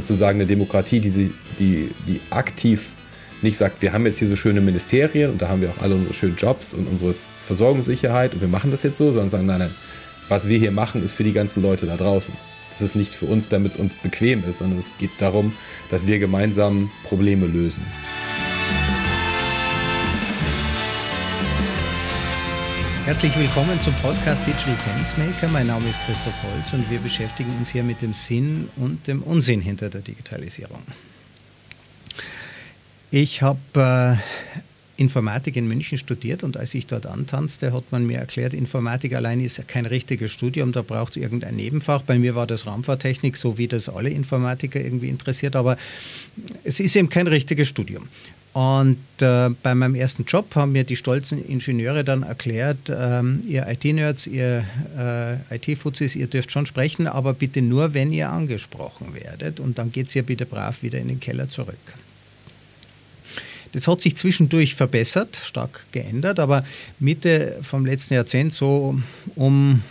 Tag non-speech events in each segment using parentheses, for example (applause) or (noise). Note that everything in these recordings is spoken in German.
Also zu sagen, eine Demokratie, die, sie, die, die aktiv nicht sagt, wir haben jetzt hier so schöne Ministerien und da haben wir auch alle unsere schönen Jobs und unsere Versorgungssicherheit und wir machen das jetzt so, sondern sagen, nein, nein, was wir hier machen, ist für die ganzen Leute da draußen. Das ist nicht für uns, damit es uns bequem ist, sondern es geht darum, dass wir gemeinsam Probleme lösen. Herzlich willkommen zum Podcast Digital Sense Maker. Mein Name ist Christoph Holz und wir beschäftigen uns hier mit dem Sinn und dem Unsinn hinter der Digitalisierung. Ich habe äh, Informatik in München studiert und als ich dort antanzte, hat man mir erklärt, Informatik allein ist kein richtiges Studium, da braucht es irgendein Nebenfach. Bei mir war das Raumfahrttechnik, so wie das alle Informatiker irgendwie interessiert, aber es ist eben kein richtiges Studium. Und äh, bei meinem ersten Job haben mir die stolzen Ingenieure dann erklärt, ähm, ihr IT-Nerds, ihr äh, IT-Fuzis, ihr dürft schon sprechen, aber bitte nur, wenn ihr angesprochen werdet. Und dann geht es ja bitte brav wieder in den Keller zurück. Das hat sich zwischendurch verbessert, stark geändert, aber Mitte vom letzten Jahrzehnt, so um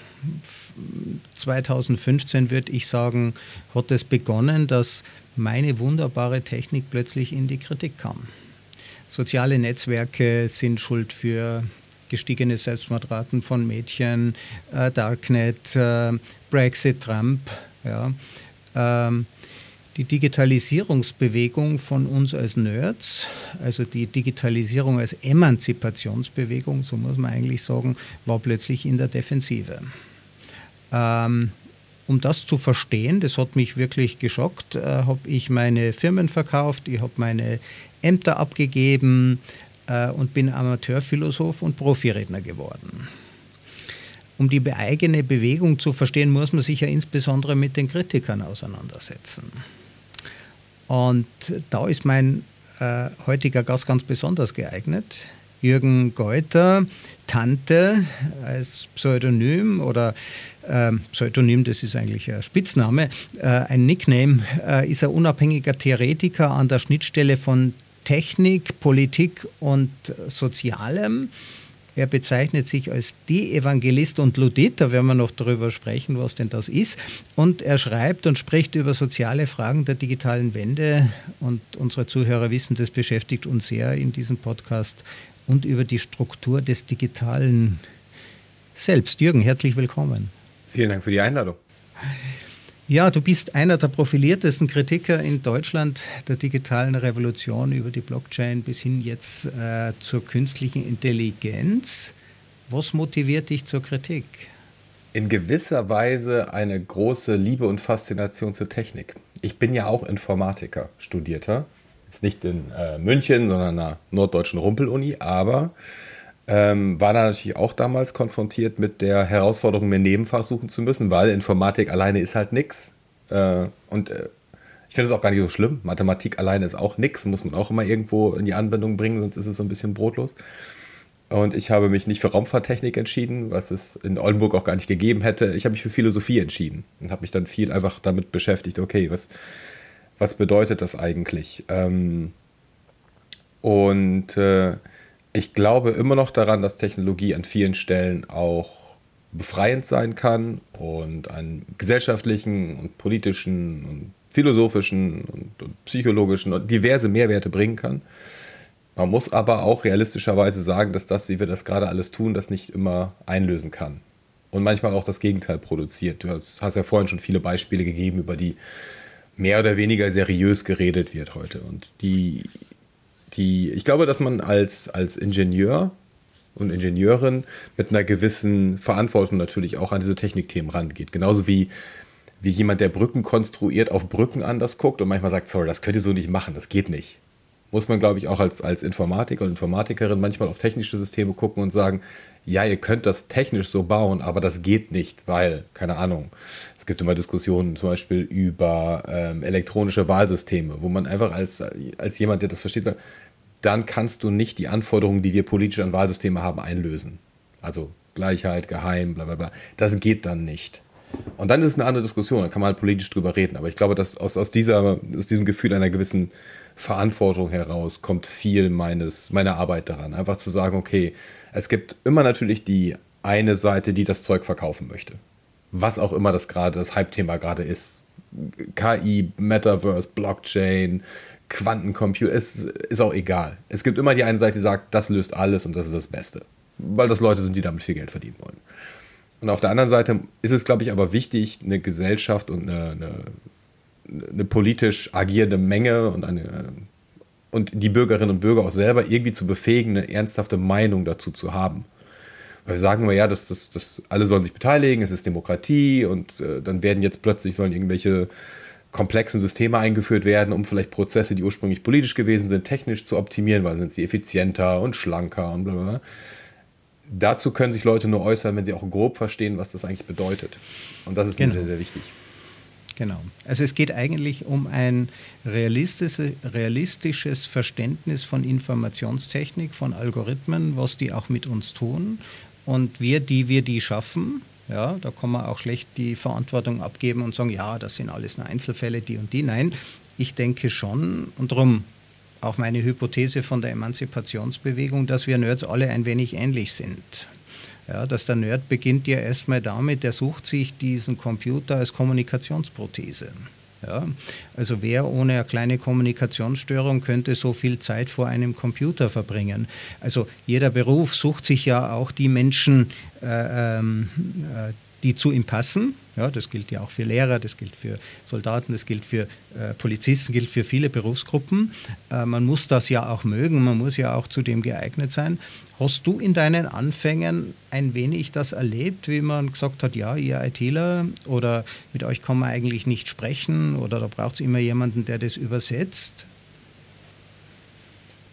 2015 würde ich sagen, hat es begonnen, dass meine wunderbare Technik plötzlich in die Kritik kam. Soziale Netzwerke sind schuld für gestiegene Selbstmordraten von Mädchen, äh, Darknet, äh, Brexit, Trump. Ja. Ähm, die Digitalisierungsbewegung von uns als Nerds, also die Digitalisierung als Emanzipationsbewegung, so muss man eigentlich sagen, war plötzlich in der Defensive. Ähm, um das zu verstehen, das hat mich wirklich geschockt, äh, habe ich meine Firmen verkauft, ich habe meine Ämter abgegeben äh, und bin Amateurphilosoph und Profiredner geworden. Um die eigene Bewegung zu verstehen, muss man sich ja insbesondere mit den Kritikern auseinandersetzen. Und da ist mein äh, heutiger Gast ganz besonders geeignet. Jürgen Geuter, Tante als Pseudonym oder äh, Pseudonym, das ist eigentlich ein Spitzname, äh, ein Nickname, äh, ist ein unabhängiger Theoretiker an der Schnittstelle von Technik, Politik und Sozialem. Er bezeichnet sich als De-Evangelist und Ludit, da werden wir noch darüber sprechen, was denn das ist. Und er schreibt und spricht über soziale Fragen der digitalen Wende. Und unsere Zuhörer wissen, das beschäftigt uns sehr in diesem Podcast und über die Struktur des Digitalen selbst. Jürgen, herzlich willkommen. Vielen Dank für die Einladung. Ja, du bist einer der profiliertesten Kritiker in Deutschland der digitalen Revolution über die Blockchain bis hin jetzt äh, zur künstlichen Intelligenz. Was motiviert dich zur Kritik? In gewisser Weise eine große Liebe und Faszination zur Technik. Ich bin ja auch Informatiker, Studierter. Jetzt nicht in äh, München, sondern an einer norddeutschen Rumpeluni, aber ähm, war da natürlich auch damals konfrontiert mit der Herausforderung, mir Nebenfach suchen zu müssen, weil Informatik alleine ist halt nix. Äh, und äh, ich finde es auch gar nicht so schlimm. Mathematik alleine ist auch nix, muss man auch immer irgendwo in die Anwendung bringen, sonst ist es so ein bisschen brotlos. Und ich habe mich nicht für Raumfahrttechnik entschieden, was es in Oldenburg auch gar nicht gegeben hätte. Ich habe mich für Philosophie entschieden und habe mich dann viel einfach damit beschäftigt, okay, was, was bedeutet das eigentlich? Ähm, und äh, ich glaube immer noch daran, dass Technologie an vielen Stellen auch befreiend sein kann und einen gesellschaftlichen und politischen und philosophischen und, und psychologischen und diverse Mehrwerte bringen kann. Man muss aber auch realistischerweise sagen, dass das, wie wir das gerade alles tun, das nicht immer einlösen kann. Und manchmal auch das Gegenteil produziert. Du hast ja vorhin schon viele Beispiele gegeben, über die mehr oder weniger seriös geredet wird heute. Und die die, ich glaube, dass man als, als Ingenieur und Ingenieurin mit einer gewissen Verantwortung natürlich auch an diese Technikthemen rangeht. Genauso wie, wie jemand, der Brücken konstruiert, auf Brücken anders guckt und manchmal sagt, sorry, das könnt ihr so nicht machen, das geht nicht muss man, glaube ich, auch als, als Informatiker und Informatikerin manchmal auf technische Systeme gucken und sagen, ja, ihr könnt das technisch so bauen, aber das geht nicht, weil, keine Ahnung, es gibt immer Diskussionen zum Beispiel über ähm, elektronische Wahlsysteme, wo man einfach als, als jemand, der das versteht, sagt, dann kannst du nicht die Anforderungen, die wir politisch an Wahlsysteme haben, einlösen. Also Gleichheit, geheim, bla bla bla. Das geht dann nicht. Und dann ist es eine andere Diskussion, da kann man halt politisch drüber reden. Aber ich glaube, dass aus, aus, dieser, aus diesem Gefühl einer gewissen Verantwortung heraus kommt viel meines, meiner Arbeit daran. Einfach zu sagen, okay, es gibt immer natürlich die eine Seite, die das Zeug verkaufen möchte. Was auch immer das gerade, das Hype-Thema gerade ist. KI, Metaverse, Blockchain, Quantencomputer, es ist auch egal. Es gibt immer die eine Seite, die sagt, das löst alles und das ist das Beste. Weil das Leute sind, die damit viel Geld verdienen wollen. Und auf der anderen Seite ist es, glaube ich, aber wichtig, eine Gesellschaft und eine, eine, eine politisch agierende Menge und, eine, und die Bürgerinnen und Bürger auch selber irgendwie zu befähigen, eine ernsthafte Meinung dazu zu haben. Weil wir sagen immer, ja, das, das, das, alle sollen sich beteiligen, es ist Demokratie und äh, dann werden jetzt plötzlich sollen irgendwelche komplexen Systeme eingeführt werden, um vielleicht Prozesse, die ursprünglich politisch gewesen sind, technisch zu optimieren, weil dann sind sie effizienter und schlanker und blablabla. Dazu können sich Leute nur äußern, wenn sie auch grob verstehen, was das eigentlich bedeutet. Und das ist genau. mir sehr, sehr wichtig. Genau. Also es geht eigentlich um ein realistische, realistisches Verständnis von Informationstechnik, von Algorithmen, was die auch mit uns tun. Und wir, die wir die schaffen, ja, da kann man auch schlecht die Verantwortung abgeben und sagen, ja, das sind alles nur Einzelfälle, die und die. Nein, ich denke schon und darum auch meine Hypothese von der Emanzipationsbewegung, dass wir Nerds alle ein wenig ähnlich sind. Ja, dass der Nerd beginnt ja erstmal damit, er sucht sich diesen Computer als Kommunikationsprothese. Ja, also wer ohne eine kleine Kommunikationsstörung könnte so viel Zeit vor einem Computer verbringen? Also jeder Beruf sucht sich ja auch die Menschen, äh, ähm, äh, die zu ihm passen. Ja, das gilt ja auch für Lehrer, das gilt für Soldaten, das gilt für äh, Polizisten, gilt für viele Berufsgruppen. Äh, man muss das ja auch mögen, man muss ja auch zu dem geeignet sein. Hast du in deinen Anfängen ein wenig das erlebt, wie man gesagt hat, ja, ihr ITler oder mit euch kann man eigentlich nicht sprechen oder da braucht es immer jemanden, der das übersetzt?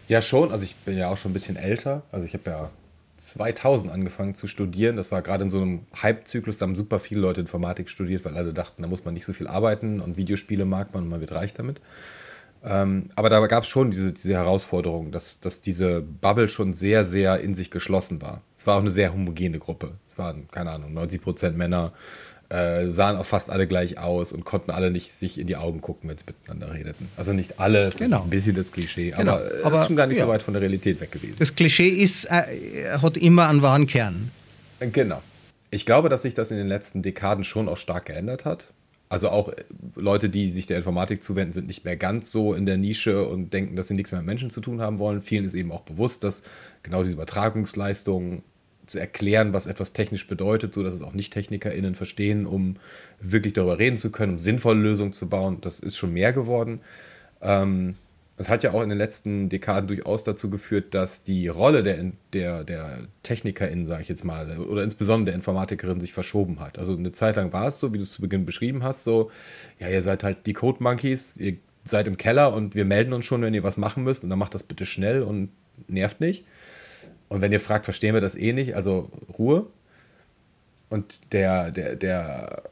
Ja, schon. Also ich bin ja auch schon ein bisschen älter. Also ich habe ja 2000 angefangen zu studieren. Das war gerade in so einem Hype-Zyklus, da haben super viele Leute Informatik studiert, weil alle dachten, da muss man nicht so viel arbeiten und Videospiele mag man und man wird reich damit. Ähm, aber da gab es schon diese, diese Herausforderung, dass, dass diese Bubble schon sehr, sehr in sich geschlossen war. Es war auch eine sehr homogene Gruppe. Es waren, keine Ahnung, 90 Prozent Männer, äh, sahen auch fast alle gleich aus und konnten alle nicht sich in die Augen gucken, wenn sie miteinander redeten. Also nicht alle, genau. ein bisschen das Klischee, genau. aber es ist schon gar nicht ja. so weit von der Realität weg gewesen. Das Klischee ist, äh, hat immer einen wahren Kern. Genau. Ich glaube, dass sich das in den letzten Dekaden schon auch stark geändert hat. Also auch äh, Leute, die sich der Informatik zuwenden, sind nicht mehr ganz so in der Nische und denken, dass sie nichts mehr mit Menschen zu tun haben wollen. Vielen ist eben auch bewusst, dass genau diese Übertragungsleistung zu erklären, was etwas technisch bedeutet, so dass es auch Nicht-TechnikerInnen verstehen, um wirklich darüber reden zu können, um sinnvolle Lösungen zu bauen. Das ist schon mehr geworden. Ähm, es hat ja auch in den letzten Dekaden durchaus dazu geführt, dass die Rolle der, der, der TechnikerInnen, sage ich jetzt mal, oder insbesondere der Informatikerin sich verschoben hat. Also eine Zeit lang war es so, wie du es zu Beginn beschrieben hast, so, ja, ihr seid halt die Code Monkeys, ihr seid im Keller und wir melden uns schon, wenn ihr was machen müsst und dann macht das bitte schnell und nervt nicht. Und wenn ihr fragt, verstehen wir das eh nicht, also Ruhe. Und der, der, der,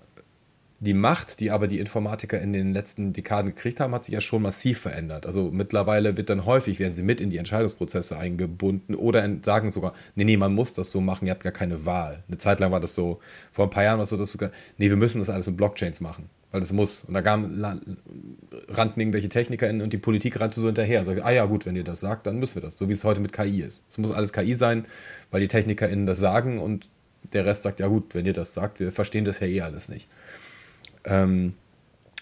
die Macht, die aber die Informatiker in den letzten Dekaden gekriegt haben, hat sich ja schon massiv verändert. Also mittlerweile wird dann häufig, werden sie mit in die Entscheidungsprozesse eingebunden oder sagen sogar, nee, nee, man muss das so machen, ihr habt gar keine Wahl. Eine Zeit lang war das so, vor ein paar Jahren war es so, nee, wir müssen das alles mit Blockchains machen weil das muss. Und da rannten irgendwelche Techniker in und die Politik rannte so hinterher und sagte, ah ja gut, wenn ihr das sagt, dann müssen wir das, so wie es heute mit KI ist. Es muss alles KI sein, weil die TechnikerInnen das sagen und der Rest sagt, ja gut, wenn ihr das sagt, wir verstehen das ja eh alles nicht. Ähm,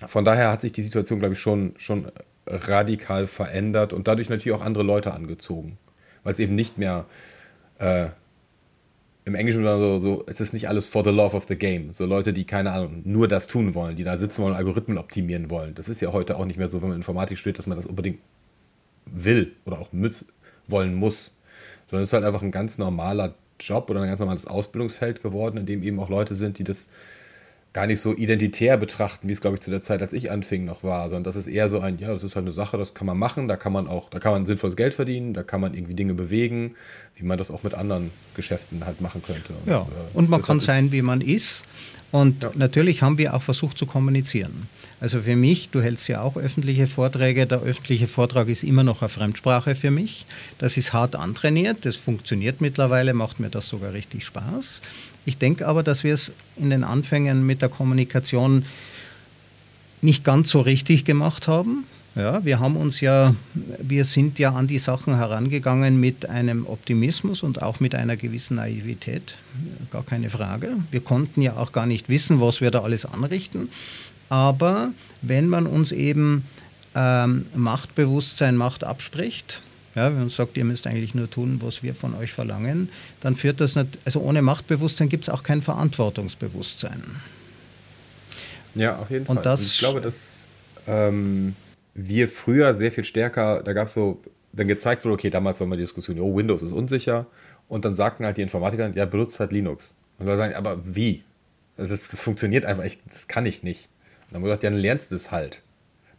von daher hat sich die Situation, glaube ich, schon, schon radikal verändert und dadurch natürlich auch andere Leute angezogen, weil es eben nicht mehr äh, im Englischen so, so, es ist nicht alles for the love of the game. So Leute, die, keine Ahnung, nur das tun wollen, die da sitzen wollen, Algorithmen optimieren wollen. Das ist ja heute auch nicht mehr so, wenn man Informatik studiert, dass man das unbedingt will oder auch muss, wollen muss. Sondern es ist halt einfach ein ganz normaler Job oder ein ganz normales Ausbildungsfeld geworden, in dem eben auch Leute sind, die das gar nicht so identitär betrachten, wie es, glaube ich, zu der Zeit, als ich anfing, noch war, sondern das ist eher so ein, ja, das ist halt eine Sache, das kann man machen, da kann man auch, da kann man sinnvolles Geld verdienen, da kann man irgendwie Dinge bewegen, wie man das auch mit anderen Geschäften halt machen könnte. Und, ja, äh, und man kann sein, wie man ist. Und ja. natürlich haben wir auch versucht zu kommunizieren. Also für mich, du hältst ja auch öffentliche Vorträge, der öffentliche Vortrag ist immer noch eine Fremdsprache für mich. Das ist hart antrainiert, das funktioniert mittlerweile, macht mir das sogar richtig Spaß. Ich denke aber, dass wir es in den Anfängen mit der Kommunikation nicht ganz so richtig gemacht haben. Ja, wir haben uns ja, wir sind ja an die Sachen herangegangen mit einem Optimismus und auch mit einer gewissen Naivität, gar keine Frage. Wir konnten ja auch gar nicht wissen, was wir da alles anrichten. Aber wenn man uns eben ähm, Machtbewusstsein, Macht abspricht, ja, wenn man sagt, ihr müsst eigentlich nur tun, was wir von euch verlangen, dann führt das nicht, also ohne Machtbewusstsein gibt es auch kein Verantwortungsbewusstsein. Ja, auf jeden Fall. Und, das, Und ich glaube, dass ähm, wir früher sehr viel stärker, da gab es so, wenn gezeigt wurde, okay, damals war mal die Diskussion, oh, Windows ist unsicher. Und dann sagten halt die Informatiker, ja, benutzt halt Linux. Und wir sagen, aber wie? Das, ist, das funktioniert einfach, ich, das kann ich nicht. Und dann wurde gesagt, ja, dann lernst du es halt.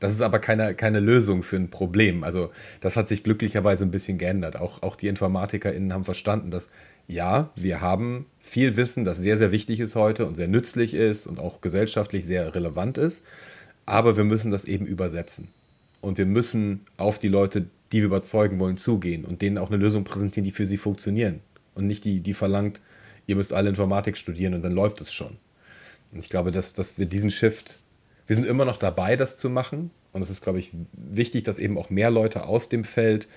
Das ist aber keine, keine Lösung für ein Problem. Also das hat sich glücklicherweise ein bisschen geändert. Auch, auch die InformatikerInnen haben verstanden, dass ja, wir haben viel Wissen, das sehr, sehr wichtig ist heute und sehr nützlich ist und auch gesellschaftlich sehr relevant ist. Aber wir müssen das eben übersetzen. Und wir müssen auf die Leute, die wir überzeugen wollen, zugehen und denen auch eine Lösung präsentieren, die für sie funktionieren. Und nicht die, die verlangt, ihr müsst alle Informatik studieren und dann läuft es schon. Und ich glaube, dass, dass wir diesen Shift wir sind immer noch dabei, das zu machen. Und es ist, glaube ich, wichtig, dass eben auch mehr Leute aus dem Feld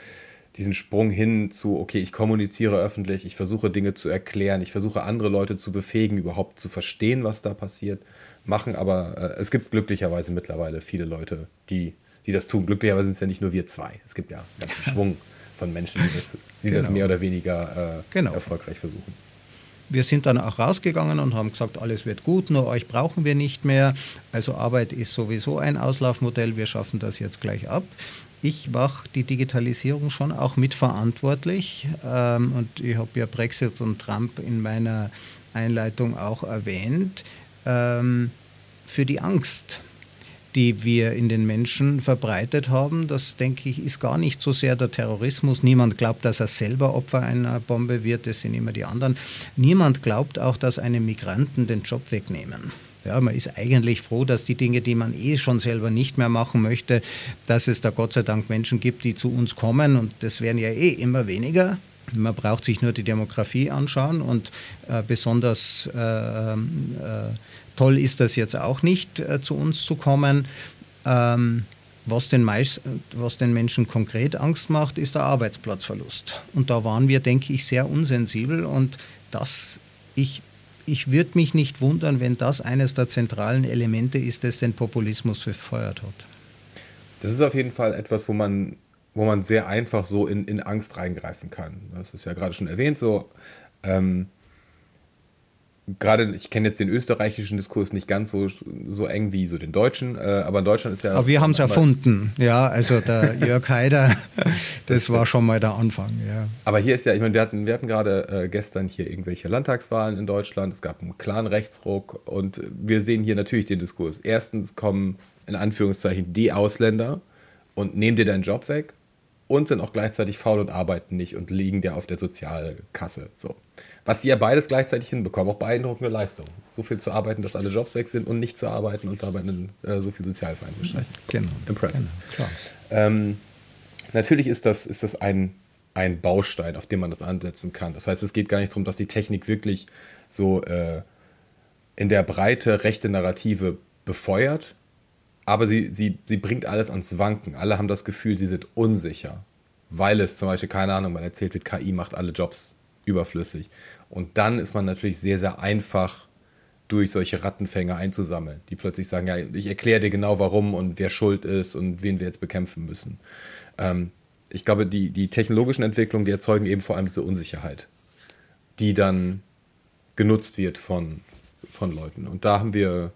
diesen Sprung hin zu, okay, ich kommuniziere öffentlich, ich versuche Dinge zu erklären, ich versuche andere Leute zu befähigen, überhaupt zu verstehen, was da passiert, machen. Aber äh, es gibt glücklicherweise mittlerweile viele Leute, die, die das tun. Glücklicherweise sind es ja nicht nur wir zwei. Es gibt ja einen ganzen (laughs) Schwung von Menschen, die das, die genau. das mehr oder weniger äh, genau. erfolgreich versuchen wir sind dann auch rausgegangen und haben gesagt, alles wird gut, nur euch brauchen wir nicht mehr. Also Arbeit ist sowieso ein Auslaufmodell, wir schaffen das jetzt gleich ab. Ich mache die Digitalisierung schon auch mitverantwortlich ähm, und ich habe ja Brexit und Trump in meiner Einleitung auch erwähnt, ähm, für die Angst die wir in den Menschen verbreitet haben, das denke ich, ist gar nicht so sehr der Terrorismus. Niemand glaubt, dass er selber Opfer einer Bombe wird, das sind immer die anderen. Niemand glaubt auch, dass einem Migranten den Job wegnehmen. Ja, man ist eigentlich froh, dass die Dinge, die man eh schon selber nicht mehr machen möchte, dass es da Gott sei Dank Menschen gibt, die zu uns kommen und das werden ja eh immer weniger. Man braucht sich nur die Demografie anschauen und äh, besonders äh, äh, Toll ist das jetzt auch nicht, äh, zu uns zu kommen. Ähm, was den, meist, was den Menschen konkret Angst macht, ist der Arbeitsplatzverlust. Und da waren wir, denke ich, sehr unsensibel. Und das, ich, ich würde mich nicht wundern, wenn das eines der zentralen Elemente ist, das den Populismus befeuert hat. Das ist auf jeden Fall etwas, wo man, wo man sehr einfach so in, in Angst reingreifen kann. Das ist ja gerade schon erwähnt, so ähm, gerade, ich kenne jetzt den österreichischen Diskurs nicht ganz so, so eng wie so den deutschen, äh, aber in Deutschland ist ja. Aber wir haben es erfunden, ja, also der (laughs) Jörg Haider, das war schon mal der Anfang, ja. Aber hier ist ja, ich meine, wir hatten, wir hatten gerade äh, gestern hier irgendwelche Landtagswahlen in Deutschland, es gab einen klaren Rechtsruck und wir sehen hier natürlich den Diskurs. Erstens kommen in Anführungszeichen die Ausländer und nehmen dir deinen Job weg und sind auch gleichzeitig faul und arbeiten nicht und liegen dir auf der Sozialkasse. So. Was die ja beides gleichzeitig hinbekommen, auch beeindruckende Leistung. So viel zu arbeiten, dass alle Jobs weg sind und nicht zu arbeiten und dabei äh, so viel Sozialhilfe einzustreichen. Genau. Impressive. Genau, ähm, natürlich ist das, ist das ein, ein Baustein, auf dem man das ansetzen kann. Das heißt, es geht gar nicht darum, dass die Technik wirklich so äh, in der Breite rechte Narrative befeuert, aber sie, sie, sie bringt alles ans Wanken. Alle haben das Gefühl, sie sind unsicher, weil es zum Beispiel, keine Ahnung, man erzählt wird, KI macht alle Jobs überflüssig. Und dann ist man natürlich sehr, sehr einfach durch solche Rattenfänger einzusammeln, die plötzlich sagen, ja, ich erkläre dir genau warum und wer schuld ist und wen wir jetzt bekämpfen müssen. Ähm, ich glaube, die, die technologischen Entwicklungen, die erzeugen eben vor allem diese Unsicherheit, die dann genutzt wird von, von Leuten. Und da haben wir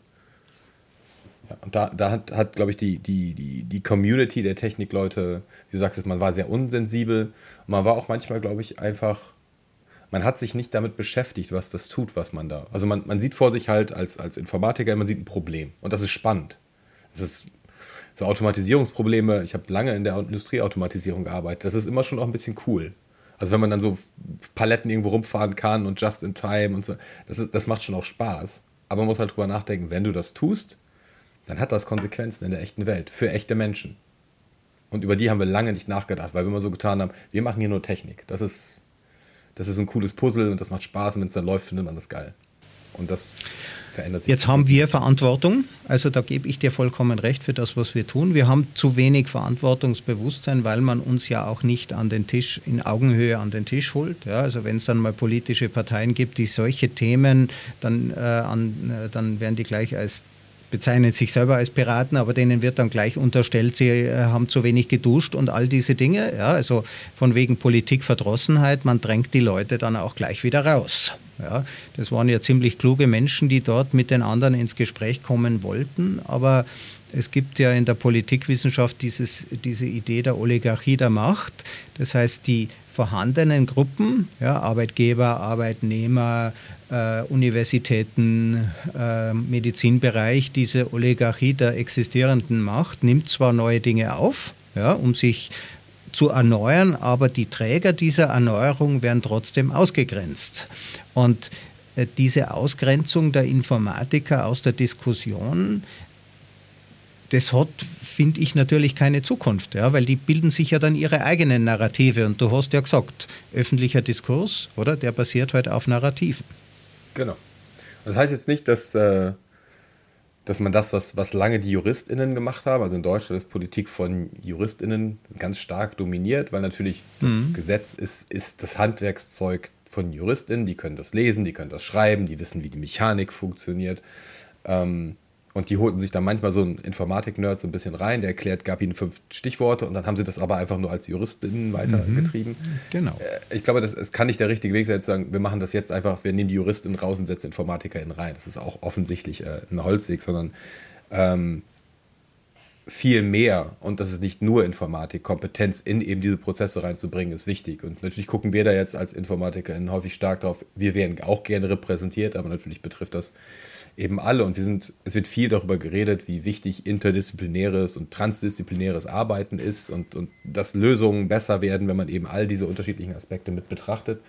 und da, da hat, hat glaube ich, die, die, die, die Community der Technikleute, wie du sagst, man war sehr unsensibel. Man war auch manchmal, glaube ich, einfach, man hat sich nicht damit beschäftigt, was das tut, was man da. Also man, man sieht vor sich halt als, als Informatiker, man sieht ein Problem. Und das ist spannend. Es ist so Automatisierungsprobleme. Ich habe lange in der Industrieautomatisierung gearbeitet. Das ist immer schon auch ein bisschen cool. Also wenn man dann so Paletten irgendwo rumfahren kann und just in time und so, das, ist, das macht schon auch Spaß. Aber man muss halt drüber nachdenken, wenn du das tust, dann hat das Konsequenzen in der echten Welt für echte Menschen. Und über die haben wir lange nicht nachgedacht, weil wir immer so getan haben, wir machen hier nur Technik. Das ist, das ist ein cooles Puzzle und das macht Spaß und wenn es dann läuft, findet man das geil. Und das verändert sich. Jetzt haben wir Verantwortung, also da gebe ich dir vollkommen recht für das, was wir tun. Wir haben zu wenig Verantwortungsbewusstsein, weil man uns ja auch nicht an den Tisch, in Augenhöhe an den Tisch holt. Ja, also wenn es dann mal politische Parteien gibt, die solche Themen, dann, äh, an, äh, dann werden die gleich als bezeichnen sich selber als Piraten, aber denen wird dann gleich unterstellt, sie äh, haben zu wenig geduscht und all diese Dinge. Ja, also von wegen Politikverdrossenheit, man drängt die Leute dann auch gleich wieder raus. Ja, das waren ja ziemlich kluge Menschen, die dort mit den anderen ins Gespräch kommen wollten, aber es gibt ja in der Politikwissenschaft dieses, diese Idee der Oligarchie der Macht. Das heißt, die vorhandenen Gruppen, ja, Arbeitgeber, Arbeitnehmer, äh, Universitäten, äh, Medizinbereich, diese Oligarchie der existierenden Macht nimmt zwar neue Dinge auf, ja, um sich zu erneuern, aber die Träger dieser Erneuerung werden trotzdem ausgegrenzt. Und äh, diese Ausgrenzung der Informatiker aus der Diskussion das hat, finde ich, natürlich keine Zukunft, ja, weil die bilden sich ja dann ihre eigenen Narrative. Und du hast ja gesagt, öffentlicher Diskurs, oder? Der basiert halt auf Narrativen. Genau. Das heißt jetzt nicht, dass, äh, dass man das, was, was lange die JuristInnen gemacht haben, also in Deutschland ist Politik von JuristInnen ganz stark dominiert, weil natürlich das mhm. Gesetz ist, ist das Handwerkszeug von JuristInnen, die können das lesen, die können das schreiben, die wissen, wie die Mechanik funktioniert. Ähm, und die holten sich dann manchmal so einen Informatik-Nerd so ein bisschen rein, der erklärt, gab ihnen fünf Stichworte und dann haben sie das aber einfach nur als Juristinnen weitergetrieben. Mhm, genau. Äh, ich glaube, das, es kann nicht der richtige Weg sein, zu sagen, wir machen das jetzt einfach, wir nehmen die Juristinnen raus und setzen InformatikerInnen rein. Das ist auch offensichtlich äh, ein Holzweg, sondern ähm, viel mehr, und das ist nicht nur Informatik, Kompetenz in eben diese Prozesse reinzubringen, ist wichtig. Und natürlich gucken wir da jetzt als InformatikerInnen häufig stark drauf. Wir werden auch gerne repräsentiert, aber natürlich betrifft das eben alle. Und wir sind, es wird viel darüber geredet, wie wichtig interdisziplinäres und transdisziplinäres Arbeiten ist und, und dass Lösungen besser werden, wenn man eben all diese unterschiedlichen Aspekte mit betrachtet.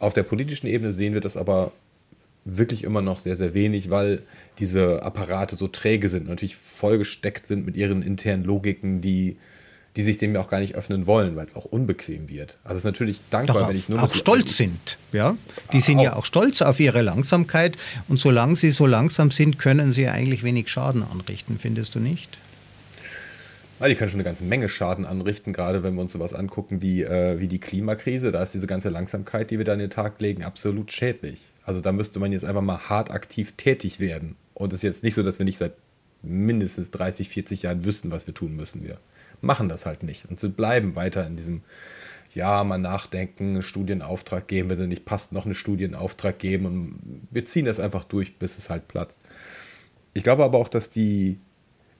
Auf der politischen Ebene sehen wir das aber wirklich immer noch sehr, sehr wenig, weil diese Apparate so träge sind, natürlich vollgesteckt sind mit ihren internen Logiken, die, die sich dem ja auch gar nicht öffnen wollen, weil es auch unbequem wird. Also es ist natürlich dankbar, Doch, wenn ich nur auch stolz sind, ja. Die sind auch, ja auch stolz auf ihre Langsamkeit und solange sie so langsam sind, können sie eigentlich wenig Schaden anrichten, findest du nicht? Ja, die können schon eine ganze Menge Schaden anrichten, gerade wenn wir uns sowas angucken wie, äh, wie die Klimakrise. Da ist diese ganze Langsamkeit, die wir da an den Tag legen, absolut schädlich. Also da müsste man jetzt einfach mal hart aktiv tätig werden. Und es ist jetzt nicht so, dass wir nicht seit mindestens 30, 40 Jahren wüssten, was wir tun müssen. Wir machen das halt nicht und sie bleiben weiter in diesem, ja, mal nachdenken, einen Studienauftrag geben, wenn er nicht passt, noch einen Studienauftrag geben und wir ziehen das einfach durch, bis es halt platzt. Ich glaube aber auch, dass die,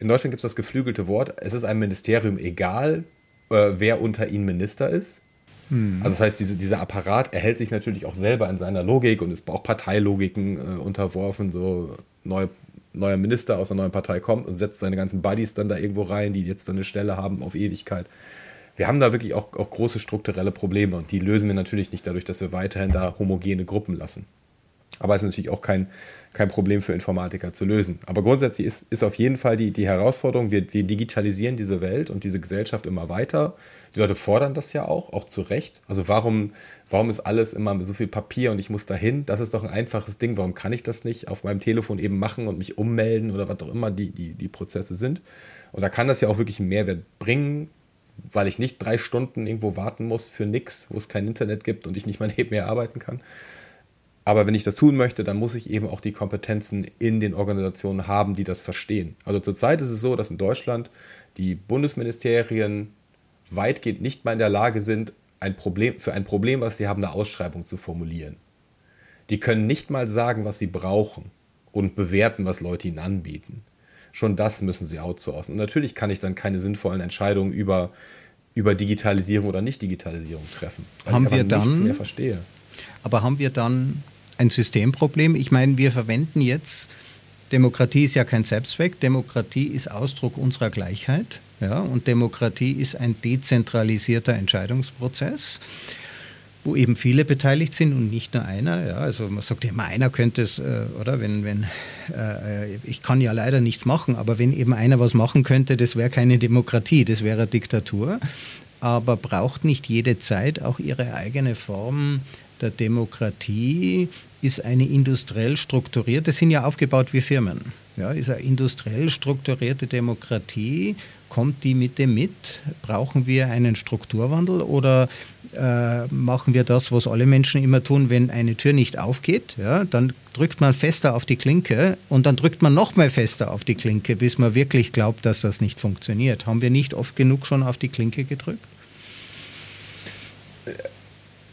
in Deutschland gibt es das geflügelte Wort, es ist einem Ministerium egal, äh, wer unter ihnen Minister ist. Hm. Also das heißt, diese, dieser Apparat erhält sich natürlich auch selber in seiner Logik und ist auch Parteilogiken äh, unterworfen. So neue, neuer Minister aus einer neuen Partei kommt und setzt seine ganzen Buddies dann da irgendwo rein, die jetzt dann eine Stelle haben auf Ewigkeit. Wir haben da wirklich auch, auch große strukturelle Probleme und die lösen wir natürlich nicht dadurch, dass wir weiterhin da homogene Gruppen lassen. Aber es ist natürlich auch kein, kein Problem für Informatiker zu lösen. Aber grundsätzlich ist, ist auf jeden Fall die, die Herausforderung, wir, wir digitalisieren diese Welt und diese Gesellschaft immer weiter. Die Leute fordern das ja auch, auch zu Recht. Also warum, warum ist alles immer so viel Papier und ich muss dahin? Das ist doch ein einfaches Ding. Warum kann ich das nicht auf meinem Telefon eben machen und mich ummelden oder was auch immer die, die, die Prozesse sind? Und da kann das ja auch wirklich einen Mehrwert bringen, weil ich nicht drei Stunden irgendwo warten muss für nichts, wo es kein Internet gibt und ich nicht mal (laughs) nebenher arbeiten kann. Aber wenn ich das tun möchte, dann muss ich eben auch die Kompetenzen in den Organisationen haben, die das verstehen. Also zurzeit ist es so, dass in Deutschland die Bundesministerien weitgehend nicht mal in der Lage sind, ein Problem, für ein Problem, was sie haben, eine Ausschreibung zu formulieren. Die können nicht mal sagen, was sie brauchen und bewerten, was Leute ihnen anbieten. Schon das müssen sie outsourcen. Und natürlich kann ich dann keine sinnvollen Entscheidungen über, über Digitalisierung oder Nicht-Digitalisierung treffen, weil haben ich wir dann, nichts mehr verstehe. Aber haben wir dann ein Systemproblem. Ich meine, wir verwenden jetzt, Demokratie ist ja kein Selbstzweck, Demokratie ist Ausdruck unserer Gleichheit. Ja, und Demokratie ist ein dezentralisierter Entscheidungsprozess, wo eben viele beteiligt sind und nicht nur einer. Ja, also man sagt immer, einer könnte es, äh, oder wenn, wenn äh, ich kann ja leider nichts machen, aber wenn eben einer was machen könnte, das wäre keine Demokratie, das wäre Diktatur. Aber braucht nicht jede Zeit auch ihre eigene Form der Demokratie ist eine industriell strukturierte, sind ja aufgebaut wie Firmen, ja, ist eine industriell strukturierte Demokratie kommt die Mitte mit? Brauchen wir einen Strukturwandel oder äh, machen wir das, was alle Menschen immer tun, wenn eine Tür nicht aufgeht? Ja, dann drückt man fester auf die Klinke und dann drückt man noch mal fester auf die Klinke, bis man wirklich glaubt, dass das nicht funktioniert. Haben wir nicht oft genug schon auf die Klinke gedrückt?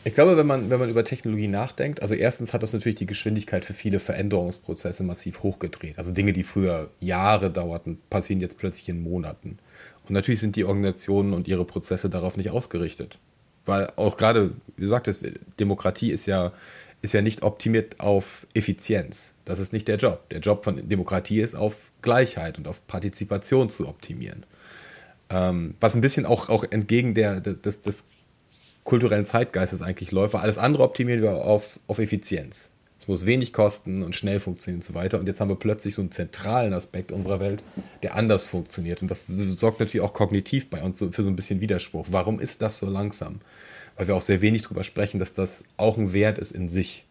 Ich glaube, wenn man, wenn man über Technologie nachdenkt, also erstens hat das natürlich die Geschwindigkeit für viele Veränderungsprozesse massiv hochgedreht. Also Dinge, die früher Jahre dauerten, passieren jetzt plötzlich in Monaten. Und natürlich sind die Organisationen und ihre Prozesse darauf nicht ausgerichtet. Weil auch gerade, wie du sagtest, Demokratie ist ja, ist ja nicht optimiert auf Effizienz. Das ist nicht der Job. Der Job von Demokratie ist auf Gleichheit und auf Partizipation zu optimieren. Ähm, was ein bisschen auch, auch entgegen der, des, des kulturellen Zeitgeistes eigentlich läuft. Alles andere optimieren wir auf, auf Effizienz. Es muss wenig kosten und schnell funktionieren und so weiter. Und jetzt haben wir plötzlich so einen zentralen Aspekt unserer Welt, der anders funktioniert. Und das sorgt natürlich auch kognitiv bei uns für so ein bisschen Widerspruch. Warum ist das so langsam? Weil wir auch sehr wenig darüber sprechen, dass das auch ein Wert ist in sich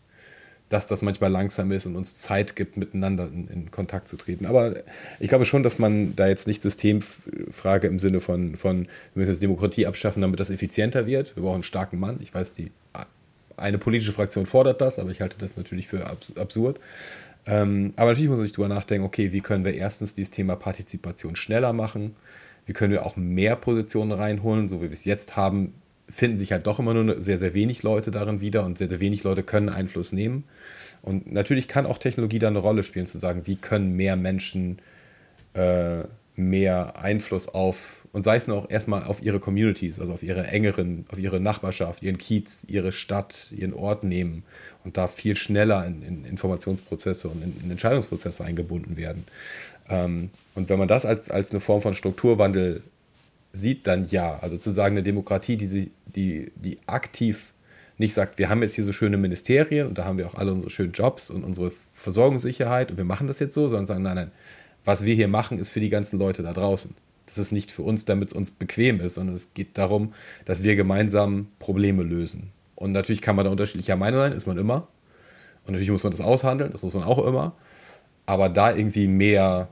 dass das manchmal langsam ist und uns Zeit gibt, miteinander in, in, Kontakt zu treten. Aber ich glaube schon, dass man da jetzt nicht Systemfrage im Sinne von, von wir müssen jetzt Demokratie abschaffen, damit das effizienter wird. Wir brauchen einen starken Mann. Ich weiß, die eine politische Fraktion fordert das, aber ich halte das natürlich für absurd. Ähm, aber natürlich muss man sich darüber nachdenken, okay, wie können wir erstens dieses Thema Partizipation schneller machen? Wie können wir auch mehr Positionen reinholen, so wie wir es jetzt haben, finden sich halt doch immer nur sehr, sehr wenig Leute darin wieder und sehr, sehr wenig Leute können Einfluss nehmen. Und natürlich kann auch Technologie da eine Rolle spielen, zu sagen, wie können mehr Menschen äh, mehr Einfluss auf, und sei es noch erstmal auf ihre Communities, also auf ihre engeren, auf ihre Nachbarschaft, ihren Kiez, ihre Stadt, ihren Ort nehmen und da viel schneller in, in Informationsprozesse und in, in, Entscheidungsprozesse eingebunden werden. Ähm, und wenn man das als, als eine Form von Strukturwandel sieht, dann ja. Also zu sagen, eine Demokratie, die, sie, die, die aktiv nicht sagt, wir haben jetzt hier so schöne Ministerien und da haben wir auch alle unsere schönen Jobs und unsere Versorgungssicherheit und wir machen das jetzt so, sondern sagen, nein, nein, was wir hier machen, ist für die ganzen Leute da draußen. Das ist nicht für uns, damit es uns bequem ist, sondern es geht darum, dass wir gemeinsam Probleme lösen. Und natürlich kann man da unterschiedlicher Meinung sein, ist man immer. Und natürlich muss man das aushandeln, das muss man auch immer. Aber da irgendwie mehr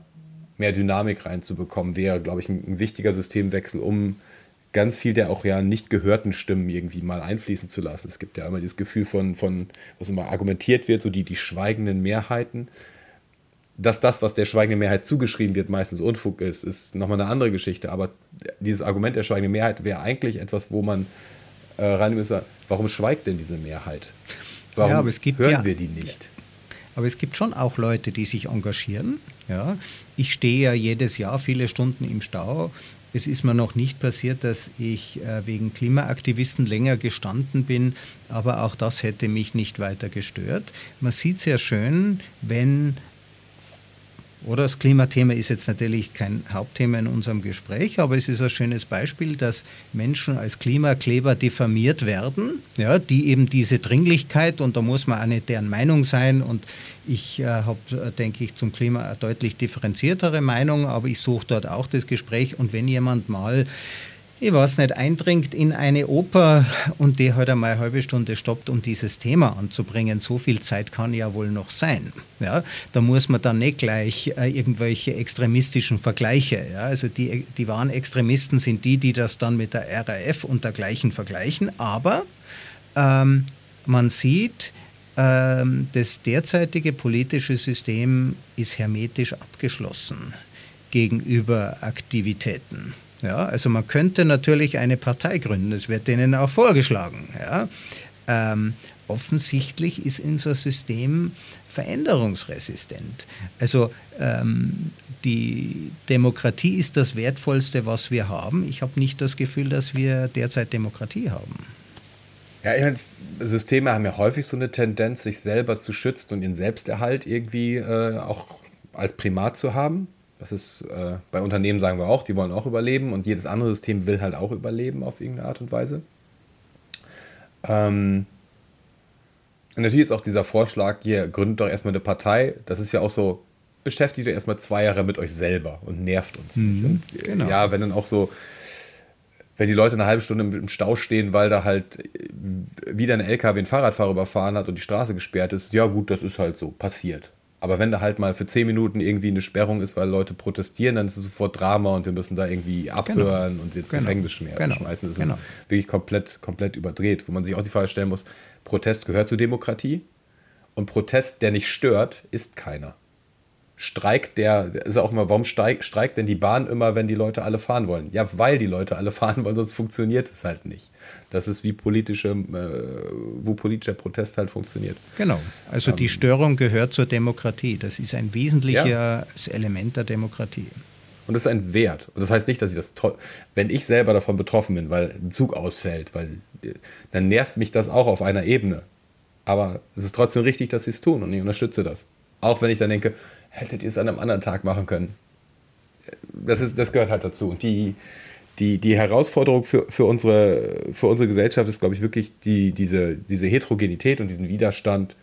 mehr Dynamik reinzubekommen, wäre, glaube ich, ein, ein, wichtiger Systemwechsel, um ganz viel der auch ja nicht gehörten Stimmen irgendwie mal einfließen zu lassen. Es gibt ja immer dieses Gefühl von, von was immer argumentiert wird, so die, die schweigenden Mehrheiten. Dass das, was der schweigenden Mehrheit zugeschrieben wird, meistens Unfug ist, ist nochmal eine andere Geschichte. Aber dieses Argument der schweigenden Mehrheit wäre eigentlich etwas, wo man äh, rein müsste, warum schweigt denn diese Mehrheit? Warum ja, hören ja, wir die nicht? Aber es gibt schon auch Leute, die sich engagieren. Ja. Ich stehe ja jedes Jahr viele Stunden im Stau. Es ist mir noch nicht passiert, dass ich äh, wegen Klimaaktivisten länger gestanden bin, aber auch das hätte mich nicht weiter gestört. Man sieht sehr schön, wenn oder das Klimathema ist jetzt natürlich kein Hauptthema in unserem Gespräch, aber es ist ein schönes Beispiel, dass Menschen als Klimakleber diffamiert werden, ja, die eben diese Dringlichkeit, und da muss man auch nicht deren Meinung sein, und ich äh, habe, denke ich, zum Klima eine deutlich differenziertere Meinung, aber ich suche dort auch das Gespräch, und wenn jemand mal ich weiß nicht, eindringt in eine Oper und die halt einmal eine halbe Stunde stoppt, um dieses Thema anzubringen. So viel Zeit kann ja wohl noch sein. Ja? Da muss man dann nicht gleich äh, irgendwelche extremistischen Vergleiche. Ja? Also die, die wahren Extremisten sind die, die das dann mit der RAF und dergleichen vergleichen. Aber ähm, man sieht, ähm, das derzeitige politische System ist hermetisch abgeschlossen gegenüber Aktivitäten. Ja, also man könnte natürlich eine Partei gründen, das wird denen auch vorgeschlagen. Ja. Ähm, offensichtlich ist unser System veränderungsresistent. Also ähm, die Demokratie ist das Wertvollste, was wir haben. Ich habe nicht das Gefühl, dass wir derzeit Demokratie haben. Ja, ich meine, Systeme haben ja häufig so eine Tendenz, sich selber zu schützen und ihren Selbsterhalt irgendwie äh, auch als Primat zu haben. Das ist äh, bei Unternehmen sagen wir auch, die wollen auch überleben und jedes andere System will halt auch überleben auf irgendeine Art und Weise. Ähm, und natürlich ist auch dieser Vorschlag, ihr gründet doch erstmal eine Partei, das ist ja auch so, beschäftigt euch erstmal zwei Jahre mit euch selber und nervt uns mhm, nicht. Und genau. ja, wenn dann auch so, wenn die Leute eine halbe Stunde im Stau stehen, weil da halt wieder ein LKW einen Fahrradfahrer überfahren hat und die Straße gesperrt ist, ja gut, das ist halt so, passiert. Aber wenn da halt mal für zehn Minuten irgendwie eine Sperrung ist, weil Leute protestieren, dann ist es sofort Drama und wir müssen da irgendwie abhören genau. und sie ins genau. Gefängnis schmeißen. Genau. schmeißen. Das genau. ist wirklich komplett, komplett überdreht, wo man sich auch die Frage stellen muss, Protest gehört zur Demokratie und Protest, der nicht stört, ist keiner. Streik, der ist auch immer, warum steig, streikt denn die Bahn immer, wenn die Leute alle fahren wollen? Ja, weil die Leute alle (laughs) fahren wollen, sonst funktioniert es halt nicht. Das ist wie politische, äh, wo politischer Protest halt funktioniert. Genau. Also ähm, die Störung gehört zur Demokratie. Das ist ein wesentliches ja. Element der Demokratie. Und das ist ein Wert. Und das heißt nicht, dass ich das toll. Wenn ich selber davon betroffen bin, weil ein Zug ausfällt, weil dann nervt mich das auch auf einer Ebene. Aber es ist trotzdem richtig, dass sie es tun und ich unterstütze das. Auch wenn ich dann denke, hättet ihr es an einem anderen Tag machen können. Das, ist, das gehört halt dazu. Und die, die, die Herausforderung für, für, unsere, für unsere Gesellschaft ist, glaube ich, wirklich die, diese, diese Heterogenität und diesen Widerstand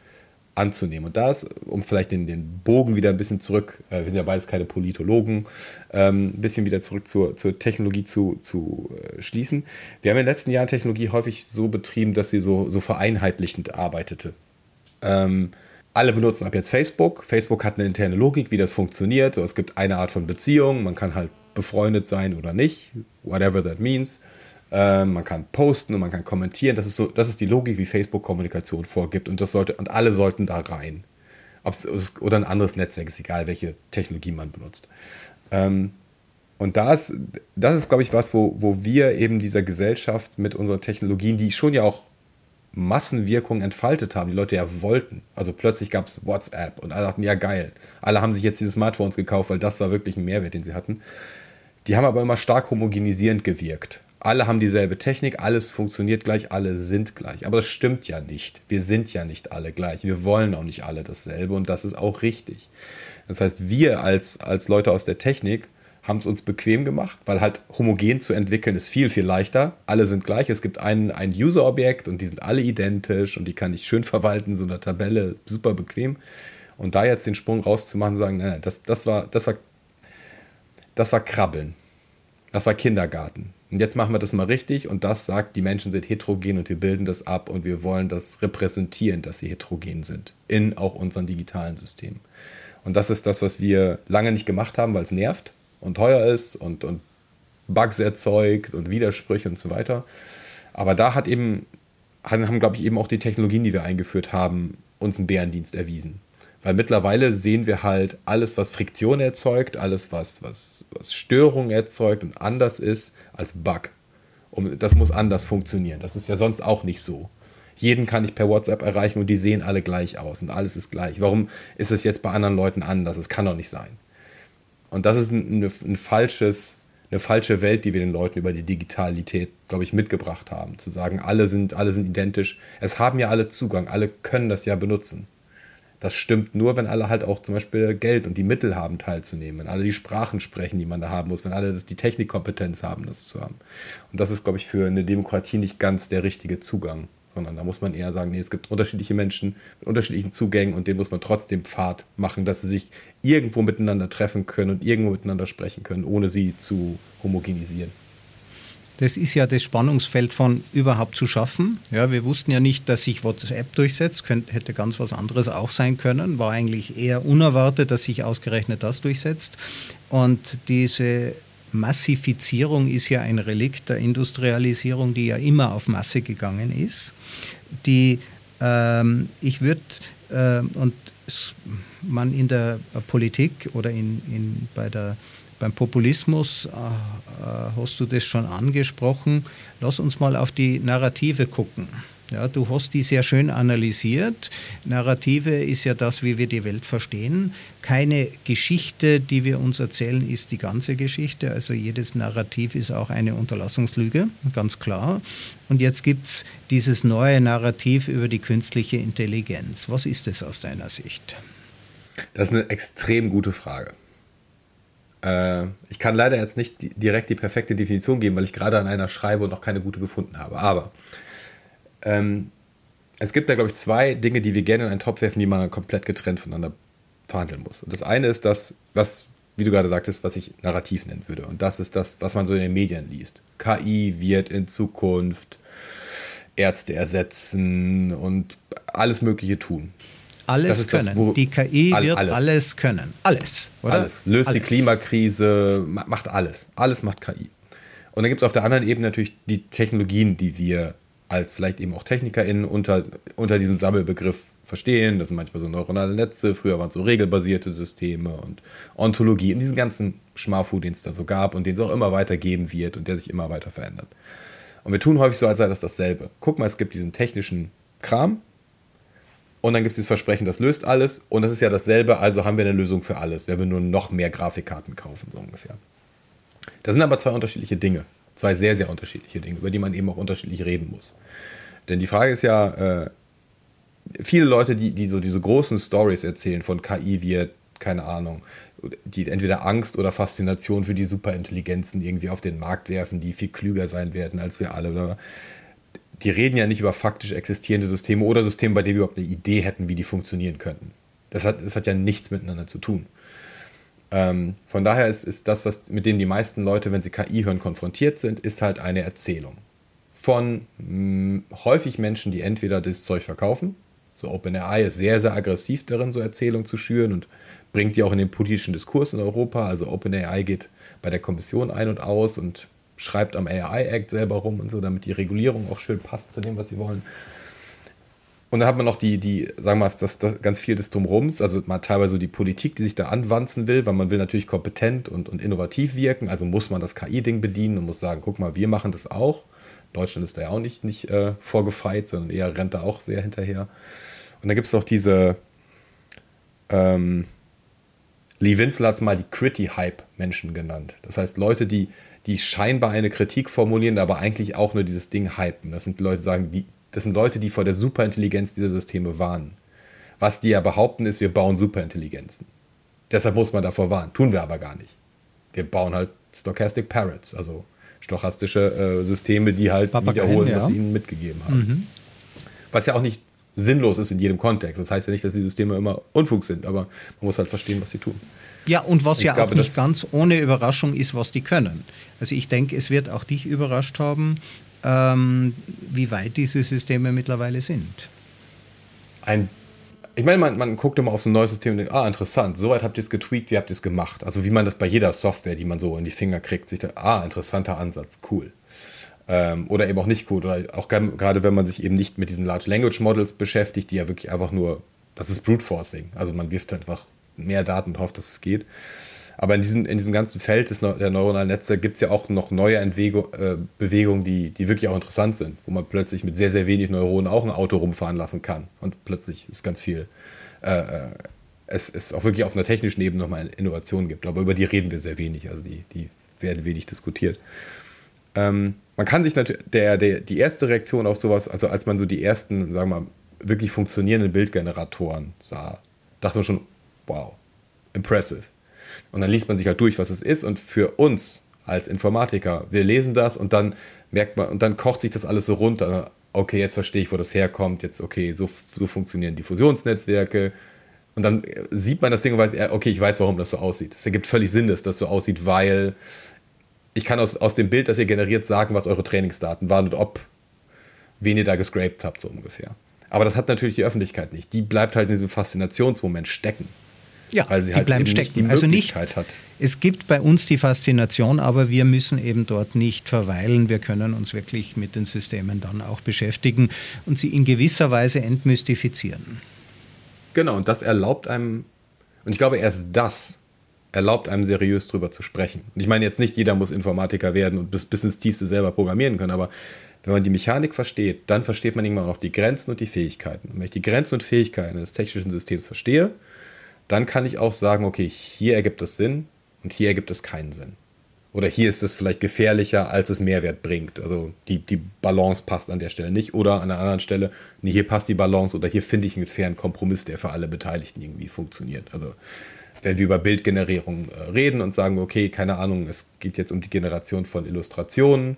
anzunehmen. Und da ist, um vielleicht den, den Bogen wieder ein bisschen zurück, äh, wir sind ja beides keine Politologen, ähm, ein bisschen wieder zurück zur, zur Technologie zu, zu äh, schließen. Wir haben in den letzten Jahren Technologie häufig so betrieben, dass sie so, so vereinheitlichend arbeitete. Ähm, alle benutzen ab jetzt Facebook. Facebook hat eine interne Logik, wie das funktioniert. Es gibt eine Art von Beziehung. Man kann halt befreundet sein oder nicht, whatever that means. Ähm, man kann posten und man kann kommentieren. Das ist so, das ist die Logik, wie Facebook Kommunikation vorgibt. Und das sollte und alle sollten da rein. Ob's, oder ein anderes Netzwerk ist egal, welche Technologie man benutzt. Ähm, und das, das ist, glaube ich, was, wo, wo wir eben dieser Gesellschaft mit unseren Technologien, die schon ja auch Massenwirkung entfaltet haben, die Leute ja wollten. Also plötzlich gab es WhatsApp und alle dachten, ja geil. Alle haben sich jetzt diese Smartphones gekauft, weil das war wirklich ein Mehrwert, den sie hatten. Die haben aber immer stark homogenisierend gewirkt. Alle haben dieselbe Technik, alles funktioniert gleich, alle sind gleich. Aber das stimmt ja nicht. Wir sind ja nicht alle gleich. Wir wollen auch nicht alle dasselbe und das ist auch richtig. Das heißt, wir als, als Leute aus der Technik haben es uns bequem gemacht, weil halt homogen zu entwickeln ist viel, viel leichter. Alle sind gleich. Es gibt ein, ein User-Objekt und die sind alle identisch und die kann ich schön verwalten, so eine Tabelle, super bequem. Und da jetzt den Sprung rauszumachen, sagen, nein, das, das, war, das, war, das war Krabbeln. Das war Kindergarten. Und jetzt machen wir das mal richtig und das sagt, die Menschen sind heterogen und wir bilden das ab und wir wollen das repräsentieren, dass sie heterogen sind in auch unseren digitalen Systemen. Und das ist das, was wir lange nicht gemacht haben, weil es nervt und teuer ist und, und Bugs erzeugt und Widersprüche und so weiter. Aber da hat eben, haben, glaube ich, eben auch die Technologien, die wir eingeführt haben, uns einen Bärendienst erwiesen. Weil mittlerweile sehen wir halt alles, was Friktion erzeugt, alles, was, was, was Störung erzeugt und anders ist, als Bug. Und das muss anders funktionieren. Das ist ja sonst auch nicht so. Jeden kann ich per WhatsApp erreichen und die sehen alle gleich aus und alles ist gleich. Warum ist es jetzt bei anderen Leuten anders? Es kann doch nicht sein. Und das ist ein, ein falsches, eine falsche Welt, die wir den Leuten über die Digitalität, glaube ich, mitgebracht haben. Zu sagen, alle sind, alle sind identisch. Es haben ja alle Zugang, alle können das ja benutzen. Das stimmt nur, wenn alle halt auch zum Beispiel Geld und die Mittel haben, teilzunehmen. Wenn alle die Sprachen sprechen, die man da haben muss. Wenn alle das, die Technikkompetenz haben, das zu haben. Und das ist, glaube ich, für eine Demokratie nicht ganz der richtige Zugang sondern da muss man eher sagen, nee, es gibt unterschiedliche Menschen mit unterschiedlichen Zugängen und denen muss man trotzdem Pfad machen, dass sie sich irgendwo miteinander treffen können und irgendwo miteinander sprechen können, ohne sie zu homogenisieren. Das ist ja das Spannungsfeld von überhaupt zu schaffen. Ja, wir wussten ja nicht, dass sich WhatsApp durchsetzt, könnte, hätte ganz was anderes auch sein können. War eigentlich eher unerwartet, dass sich ausgerechnet das durchsetzt. Und diese Massifizierung ist ja ein Relikt der Industrialisierung, die ja immer auf Masse gegangen ist. Die, ähm, ich würde, äh, und man in der Politik oder in, in, bei der, beim Populismus, äh, äh, hast du das schon angesprochen, lass uns mal auf die Narrative gucken. Ja, du hast die sehr schön analysiert. Narrative ist ja das, wie wir die Welt verstehen. Keine Geschichte, die wir uns erzählen, ist die ganze Geschichte. Also jedes Narrativ ist auch eine Unterlassungslüge, ganz klar. Und jetzt gibt es dieses neue Narrativ über die künstliche Intelligenz. Was ist es aus deiner Sicht? Das ist eine extrem gute Frage. Äh, ich kann leider jetzt nicht direkt die perfekte Definition geben, weil ich gerade an einer schreibe und noch keine gute gefunden habe. Aber ähm, es gibt da, glaube ich, zwei Dinge, die wir gerne in einen Topf werfen, die man komplett getrennt voneinander verhandeln muss. Und das eine ist das, was, wie du gerade sagtest, was ich Narrativ nennen würde. Und das ist das, was man so in den Medien liest. KI wird in Zukunft Ärzte ersetzen und alles Mögliche tun. alles können. Das, die KI all, wird alles. alles. können. Alles, oder? Alles. Löst alles. die Klimakrise, macht alles. Alles macht KI. Und dann gibt es auf der anderen Ebene natürlich die Technologien, die wir als vielleicht eben auch TechnikerInnen unter, unter diesem Sammelbegriff verstehen. Das sind manchmal so neuronale Netze, früher waren es so regelbasierte Systeme und Ontologie und diesen ganzen Schmafu, den es da so gab und den es auch immer weiter geben wird und der sich immer weiter verändert. Und wir tun häufig so, als sei das dasselbe. Guck mal, es gibt diesen technischen Kram und dann gibt es dieses Versprechen, das löst alles und das ist ja dasselbe, also haben wir eine Lösung für alles, wenn wir nur noch mehr Grafikkarten kaufen, so ungefähr. Das sind aber zwei unterschiedliche Dinge. Zwei sehr, sehr unterschiedliche Dinge, über die man eben auch unterschiedlich reden muss. Denn die Frage ist ja, äh, viele Leute, die, die so diese großen Stories erzählen von KI wird, keine Ahnung, die entweder Angst oder Faszination für die Superintelligenzen irgendwie auf den Markt werfen, die viel klüger sein werden als wir alle. Die reden ja nicht über faktisch existierende Systeme oder Systeme, bei denen wir überhaupt eine Idee hätten, wie die funktionieren könnten. Das hat, das hat ja nichts miteinander zu tun. Ähm, von daher ist, ist das, was, mit dem die meisten Leute, wenn sie KI hören, konfrontiert sind, ist halt eine Erzählung. Von mh, mm, häufig Menschen, die entweder das Zeug verkaufen, so OpenAI ist sehr, sehr aggressiv darin, so Erzählungen zu schüren und bringt die auch in den politischen Diskurs in Europa. Also OpenAI geht bei der Kommission ein und aus und schreibt am AI-Act selber rum und so, damit die Regulierung auch schön passt zu dem, was sie wollen. Und dann hat man noch die, die sagen wir mal, das, das ganz viel des Drumrums, also mal teilweise so die Politik, die sich da anwanzen will, weil man will natürlich kompetent und, und innovativ wirken, also muss man das KI-Ding bedienen und muss sagen, guck mal, wir machen das auch. Deutschland ist da ja auch nicht, nicht äh, vorgefeit, sondern eher rennt da auch sehr hinterher. Und dann gibt es noch diese, ähm, Lee Winslow hat es mal die Critty-Hype-Menschen genannt. Das heißt, Leute, die, die scheinbar eine Kritik formulieren, aber eigentlich auch nur dieses Ding hypen. Das sind Leute, die sagen, die, das sind Leute, die vor der Superintelligenz dieser Systeme warnen. Was die ja behaupten, ist, wir bauen Superintelligenzen. Deshalb muss man davor warnen. Tun wir aber gar nicht. Wir bauen halt Stochastic Parrots, also stochastische äh, Systeme, die halt Papageien, wiederholen, ja. was sie ihnen mitgegeben haben. Mhm. Was ja auch nicht sinnlos ist in jedem Kontext. Das heißt ja nicht, dass die Systeme immer Unfug sind, aber man muss halt verstehen, was sie tun. Ja, und was ich ja glaube, auch nicht ganz ohne Überraschung ist, was die können. Also ich denke, es wird auch dich überrascht haben, ähm, wie weit diese Systeme mittlerweile sind. Ein ich meine, man, man guckt immer auf so ein neues System und denkt, ah, interessant, soweit habt ihr es getweakt, wie habt ihr es gemacht? Also wie man das bei jeder Software, die man so in die Finger kriegt, sich denkt, ah, interessanter Ansatz, cool. Ähm, oder eben auch nicht cool. Oder auch gerade wenn man sich eben nicht mit diesen Large Language Models beschäftigt, die ja wirklich einfach nur, das ist Brute Forcing. Also man wirft einfach mehr Daten drauf, dass es geht. Aber in diesem, in diesem ganzen Feld des, der neuronalen Netze gibt es ja auch noch neue Entwego, äh, Bewegungen, die, die wirklich auch interessant sind, wo man plötzlich mit sehr, sehr wenig Neuronen auch ein Auto rumfahren lassen kann. Und plötzlich ist ganz viel, äh, äh es, es auch wirklich auf einer technischen Ebene nochmal Innovationen gibt. Aber über die reden wir sehr wenig, also die, die werden wenig diskutiert. Ähm, man kann sich natürlich, der, der, die erste Reaktion auf sowas, also als man so die ersten, sagen wir mal, wirklich funktionierenden Bildgeneratoren sah, dachte man schon, wow, impressive. Und dann liest man sich halt durch, was es ist. Und für uns als Informatiker, wir lesen das und dann merkt man, und dann kocht sich das alles so runter. Okay, jetzt verstehe ich, wo das herkommt. Jetzt, okay, so, so funktionieren Diffusionsnetzwerke. Und dann sieht man das Ding und weiß, okay, ich weiß, warum das so aussieht. Es ergibt völlig Sinn, dass das so aussieht, weil ich kann aus, aus dem Bild, das ihr generiert, sagen, was eure Trainingsdaten waren und ob, wen ihr da gescraped habt, so ungefähr. Aber das hat natürlich die Öffentlichkeit nicht. Die bleibt halt in diesem Faszinationsmoment stecken. Ja, weil sie die halt bleiben stecken. Nicht die also nicht, hat. Es gibt bei uns die Faszination, aber wir müssen eben dort nicht verweilen. Wir können uns wirklich mit den Systemen dann auch beschäftigen und sie in gewisser Weise entmystifizieren. Genau, und das erlaubt einem, und ich glaube, erst das erlaubt einem seriös drüber zu sprechen. Und ich meine jetzt nicht, jeder muss Informatiker werden und bis, bis ins Tiefste selber programmieren können, aber wenn man die Mechanik versteht, dann versteht man irgendwann auch die Grenzen und die Fähigkeiten. Und wenn ich die Grenzen und Fähigkeiten des technischen Systems verstehe, dann kann ich auch sagen, okay, hier ergibt es Sinn und hier ergibt es keinen Sinn. Oder hier ist es vielleicht gefährlicher, als es Mehrwert bringt. Also die, die Balance passt an der Stelle nicht. Oder an der anderen Stelle, nee, hier passt die Balance oder hier finde ich einen fairen Kompromiss, der für alle Beteiligten irgendwie funktioniert. Also wenn wir über Bildgenerierung äh, reden und sagen, okay, keine Ahnung, es geht jetzt um die Generation von Illustrationen.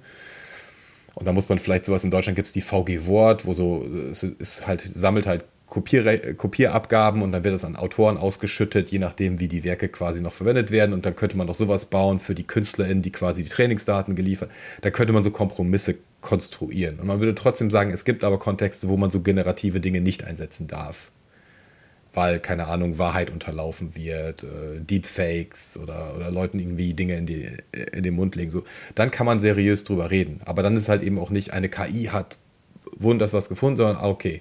Und da muss man vielleicht sowas in Deutschland gibt es die VG Wort, wo so es ist halt sammelt halt Kopier Kopierabgaben und dann wird das an Autoren ausgeschüttet, je nachdem, wie die Werke quasi noch verwendet werden. Und dann könnte man noch sowas bauen für die KünstlerInnen, die quasi die Trainingsdaten geliefert. Da könnte man so Kompromisse konstruieren. Und man würde trotzdem sagen, es gibt aber Kontexte, wo man so generative Dinge nicht einsetzen darf. weil, keine Ahnung, Wahrheit unterlaufen wird, äh, Deepfakes oder, oder Leuten irgendwie Dinge in, die, in den Mund legen. So, dann kann man seriös drüber reden. Aber dann ist halt eben auch nicht, eine KI hat wunders was gefunden, sondern ah, okay,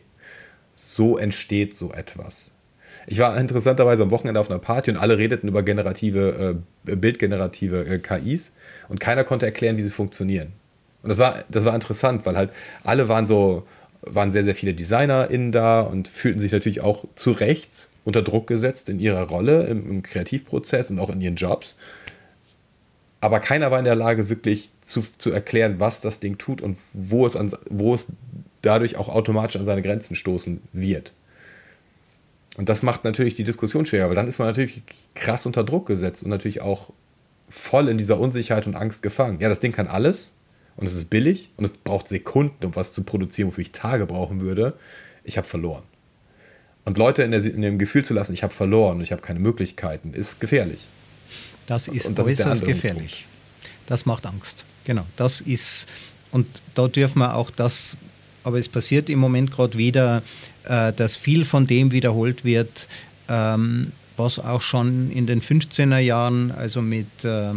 so entsteht so etwas. Ich war interessanterweise am Wochenende auf einer Party und alle redeten über generative, äh, bildgenerative äh, KIs und keiner konnte erklären, wie sie funktionieren. Und das war, das war interessant, weil halt alle waren so, waren sehr, sehr viele DesignerInnen da und fühlten sich natürlich auch zu Recht unter Druck gesetzt in ihrer Rolle im, im Kreativprozess und auch in ihren Jobs. Aber keiner war in der Lage, wirklich zu, zu erklären, was das Ding tut und wo es, an, wo es dadurch auch automatisch an seine Grenzen stoßen wird. Und das macht natürlich die Diskussion schwerer, weil dann ist man natürlich krass unter Druck gesetzt und natürlich auch voll in dieser Unsicherheit und Angst gefangen. Ja, das Ding kann alles, und es ist billig und es braucht Sekunden, um was zu produzieren, wofür ich Tage brauchen würde, ich habe verloren. Und Leute in, der, in, dem Gefühl zu lassen, ich habe verloren und ich habe keine Möglichkeiten, ist gefährlich. Das ist und das äußerst ist gefährlich. Das macht Angst. Genau, das ist, und da dürfen wir auch das, aber es passiert im Moment gerade wieder, äh, dass viel von dem wiederholt wird, ähm, was auch schon in den 15er Jahren, also mit äh,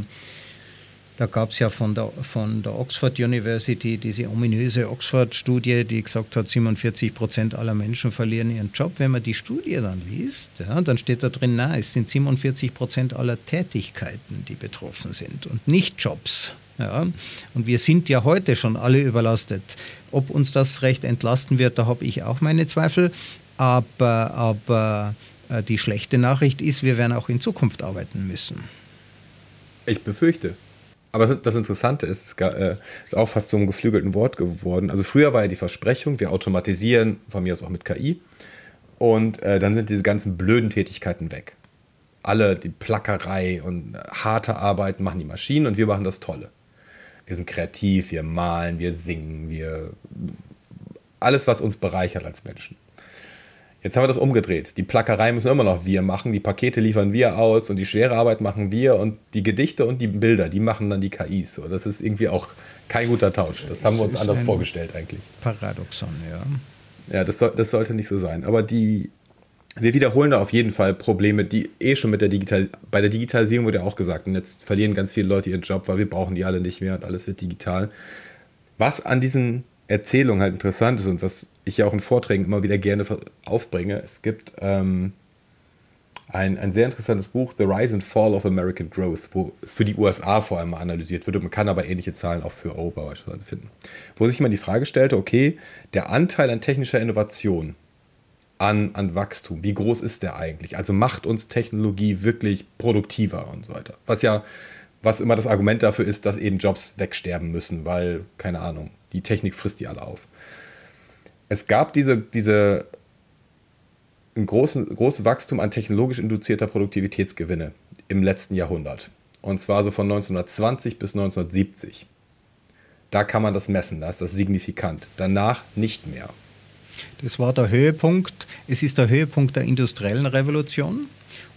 da gab es ja von der, von der Oxford University diese ominöse Oxford-Studie, die gesagt hat, 47 Prozent aller Menschen verlieren ihren Job. Wenn man die Studie dann liest, ja, dann steht da drin, na, es sind 47 Prozent aller Tätigkeiten, die betroffen sind und nicht Jobs. Ja. Und wir sind ja heute schon alle überlastet. Ob uns das recht entlasten wird, da habe ich auch meine Zweifel. Aber, aber äh, die schlechte Nachricht ist, wir werden auch in Zukunft arbeiten müssen. Ich befürchte. Aber das Interessante ist, es äh, ist auch fast so ein geflügelten Wort geworden. Also früher war ja die Versprechung, wir automatisieren, von mir aus auch mit KI. Und äh, dann sind diese ganzen blöden Tätigkeiten weg. Alle, die Plackerei und harte Arbeit machen die Maschinen und wir machen das Tolle. Wir sind kreativ, wir malen, wir singen, wir alles, was uns bereichert als Menschen. Jetzt haben wir das umgedreht. Die Plackerei müssen immer noch wir machen, die Pakete liefern wir aus und die schwere Arbeit machen wir und die Gedichte und die Bilder, die machen dann die KIs. So, das ist irgendwie auch kein guter Tausch. Das haben wir uns anders vorgestellt eigentlich. Paradoxon, ja. Ja, das, soll, das sollte nicht so sein. Aber die, wir wiederholen da auf jeden Fall Probleme, die eh schon mit der Digital bei der Digitalisierung wurde ja auch gesagt, und jetzt verlieren ganz viele Leute ihren Job, weil wir brauchen die alle nicht mehr und alles wird digital. Was an diesen Erzählung halt interessant ist und was ich ja auch in Vorträgen immer wieder gerne aufbringe. Es gibt ähm, ein, ein sehr interessantes Buch, The Rise and Fall of American Growth, wo es für die USA vor allem analysiert wird und man kann aber ähnliche Zahlen auch für Europa beispielsweise finden. Wo sich immer die Frage stellte, okay, der Anteil an technischer Innovation, an, an Wachstum, wie groß ist der eigentlich? Also macht uns Technologie wirklich produktiver und so weiter. Was ja, was immer das Argument dafür ist, dass eben Jobs wegsterben müssen, weil, keine Ahnung, die Technik frisst die alle auf. Es gab diese, diese ein großen, großes Wachstum an technologisch induzierter Produktivitätsgewinne im letzten Jahrhundert. Und zwar so von 1920 bis 1970. Da kann man das messen, da ist das signifikant. Danach nicht mehr. Das war der Höhepunkt. Es ist der Höhepunkt der industriellen Revolution.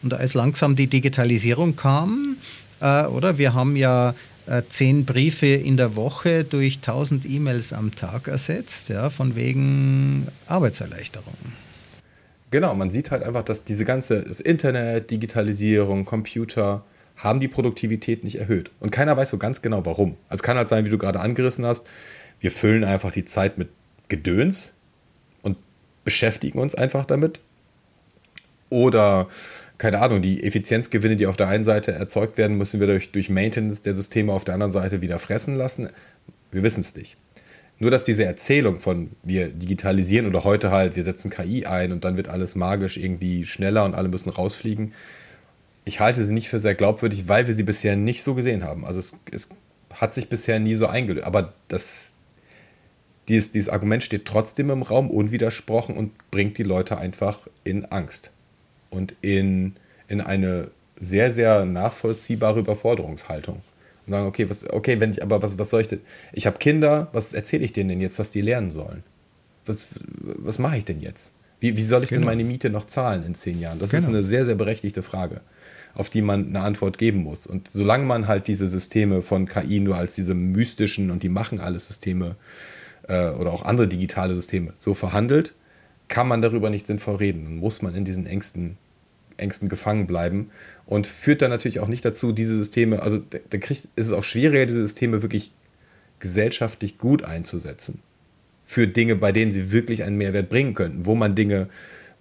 Und als langsam die Digitalisierung kam, äh, oder wir haben ja äh, zehn Briefe in der Woche durch 1000 E-Mails am Tag ersetzt, ja, von wegen Arbeitserleichterung. Genau, man sieht halt einfach, dass diese ganze das Internet, Digitalisierung, Computer haben die Produktivität nicht erhöht. Und keiner weiß so ganz genau warum. Also es kann halt sein, wie du gerade angerissen hast, wir füllen einfach die Zeit mit Gedöns beschäftigen uns einfach damit. Oder keine Ahnung, die Effizienzgewinne, die auf der einen Seite erzeugt werden, müssen wir durch, durch Maintenance der Systeme auf der anderen Seite wieder fressen lassen. Wir wissen es nicht. Nur, dass diese Erzählung von wir digitalisieren oder heute halt, wir setzen KI ein und dann wird alles magisch irgendwie schneller und alle müssen rausfliegen, ich halte sie nicht für sehr glaubwürdig, weil wir sie bisher nicht so gesehen haben. Also es, es hat sich bisher nie so eingelöst. Aber das, dieses, dieses Argument steht trotzdem im Raum, unwidersprochen und bringt die Leute einfach in Angst und in, in eine sehr, sehr nachvollziehbare Überforderungshaltung. Und sagen, okay, was, okay, wenn ich, aber was, was soll ich denn? Ich habe Kinder, was erzähle ich denen denn jetzt, was die lernen sollen? Was, was mache ich denn jetzt? Wie, wie soll ich genau. denn meine Miete noch zahlen in zehn Jahren? Das genau. ist eine sehr, sehr berechtigte Frage, auf die man eine Antwort geben muss. Und solange man halt diese Systeme von KI nur als diese mystischen und die machen alles Systeme äh, oder auch andere digitale Systeme so verhandelt, kann man darüber nicht sinnvoll reden. Dann muss man in diesen Ängsten, Ängsten gefangen bleiben und führt dann natürlich auch nicht dazu, diese Systeme, also da kriegt, ist es auch schwieriger, diese Systeme wirklich gesellschaftlich gut einzusetzen. Für Dinge, bei denen sie wirklich einen Mehrwert bringen könnten, wo man Dinge,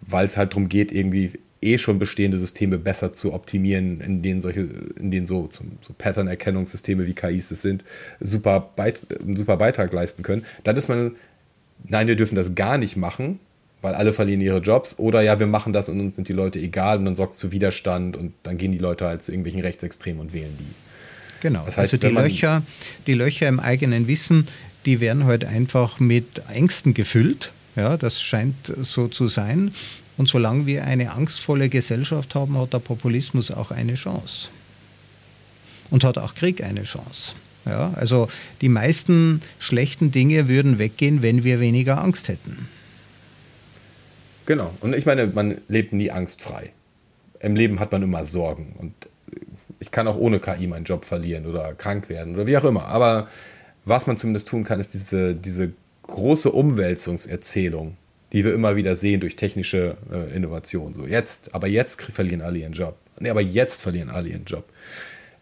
weil es halt darum geht, irgendwie eh schon bestehende Systeme besser zu optimieren, in denen solche, in denen so, so Pattern-Erkennungssysteme wie KIs es sind, super, Beit, super Beitrag leisten können, dann ist man, nein, wir dürfen das gar nicht machen, weil alle verlieren ihre Jobs, oder ja, wir machen das und uns sind die Leute egal und dann sorgt es zu Widerstand und dann gehen die Leute halt zu irgendwelchen Rechtsextremen und wählen die. Genau, das heißt, also die Löcher, die Löcher im eigenen Wissen, die werden halt einfach mit Ängsten gefüllt. Ja, das scheint so zu sein. Und solange wir eine angstvolle Gesellschaft haben, hat der Populismus auch eine Chance. Und hat auch Krieg eine Chance. Ja, also die meisten schlechten Dinge würden weggehen, wenn wir weniger Angst hätten. Genau. Und ich meine, man lebt nie angstfrei. Im Leben hat man immer Sorgen. Und ich kann auch ohne KI meinen Job verlieren oder krank werden oder wie auch immer. Aber was man zumindest tun kann, ist diese, diese große Umwälzungserzählung, die wir immer wieder sehen durch technische äh, Innovation. So jetzt, aber jetzt verlieren alle ihren Job. Nee, aber jetzt verlieren alle ihren Job.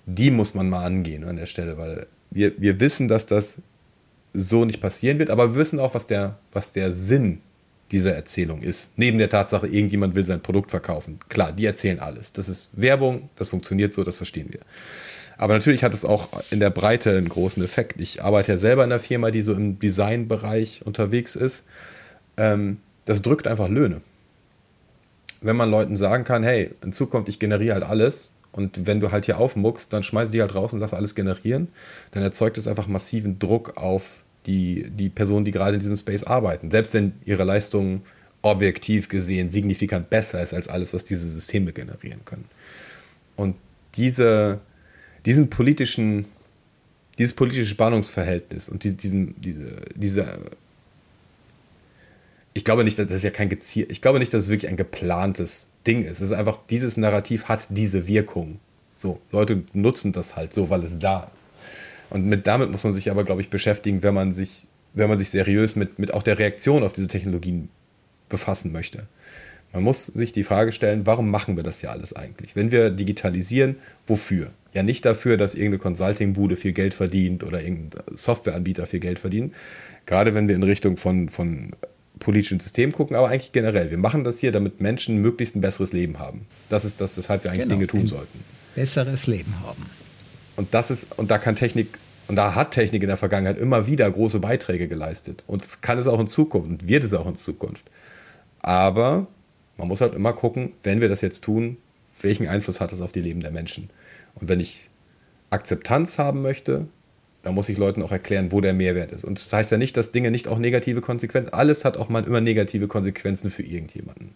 Die muss man mal angehen an der Stelle, weil wir, wir wissen, dass das so nicht passieren wird, aber wir wissen auch, was der, was der Sinn dieser Erzählung ist. Neben der Tatsache, irgendjemand will sein Produkt verkaufen. Klar, die erzählen alles. Das ist Werbung, das funktioniert so, das verstehen wir. Aber natürlich hat es auch in der Breite einen großen Effekt. Ich arbeite ja selber in einer Firma, die so im Designbereich unterwegs ist ähm, das drückt einfach Löhne. Wenn man Leuten sagen kann, hey, in Zukunft, ich generiere halt alles und wenn du halt hier aufmuckst, dann schmeiß die halt raus und lass alles generieren, dann erzeugt es einfach massiven Druck auf die, die Personen, die gerade in diesem Space arbeiten. Selbst wenn ihre Leistung objektiv gesehen signifikant besser ist als alles, was diese Systeme generieren können. Und diese, diesen politischen, dieses politische Spannungsverhältnis und diesen, diese, diese ich glaube nicht, dass das ja kein gezielt, ich glaube nicht, dass es wirklich ein geplantes Ding ist. Es ist einfach, dieses Narrativ hat diese Wirkung. So, Leute nutzen das halt so, weil es da ist. Und mit damit muss man sich aber, glaube ich, beschäftigen, wenn man sich, wenn man sich seriös mit, mit auch der Reaktion auf diese Technologien befassen möchte. Man muss sich die Frage stellen, warum machen wir das ja alles eigentlich? Wenn wir digitalisieren, wofür? Ja, nicht dafür, dass irgendeine Consulting-Bude viel Geld verdient oder irgendein Softwareanbieter viel Geld verdient. Gerade wenn wir in Richtung von, von politischen System gucken, aber eigentlich generell. Wir machen das hier, damit Menschen möglichst ein besseres Leben haben. Das ist das, weshalb wir eigentlich genau, Dinge tun sollten. Besseres Leben haben. Und das ist, und da kann Technik, und da hat Technik in der Vergangenheit immer wieder große Beiträge geleistet. Und kann es auch in Zukunft und wird es auch in Zukunft. Aber man muss halt immer gucken, wenn wir das jetzt tun, welchen Einfluss hat es auf die Leben der Menschen. Und wenn ich Akzeptanz haben möchte, da muss ich Leuten auch erklären, wo der Mehrwert ist. Und das heißt ja nicht, dass Dinge nicht auch negative Konsequenzen, alles hat auch mal immer negative Konsequenzen für irgendjemanden.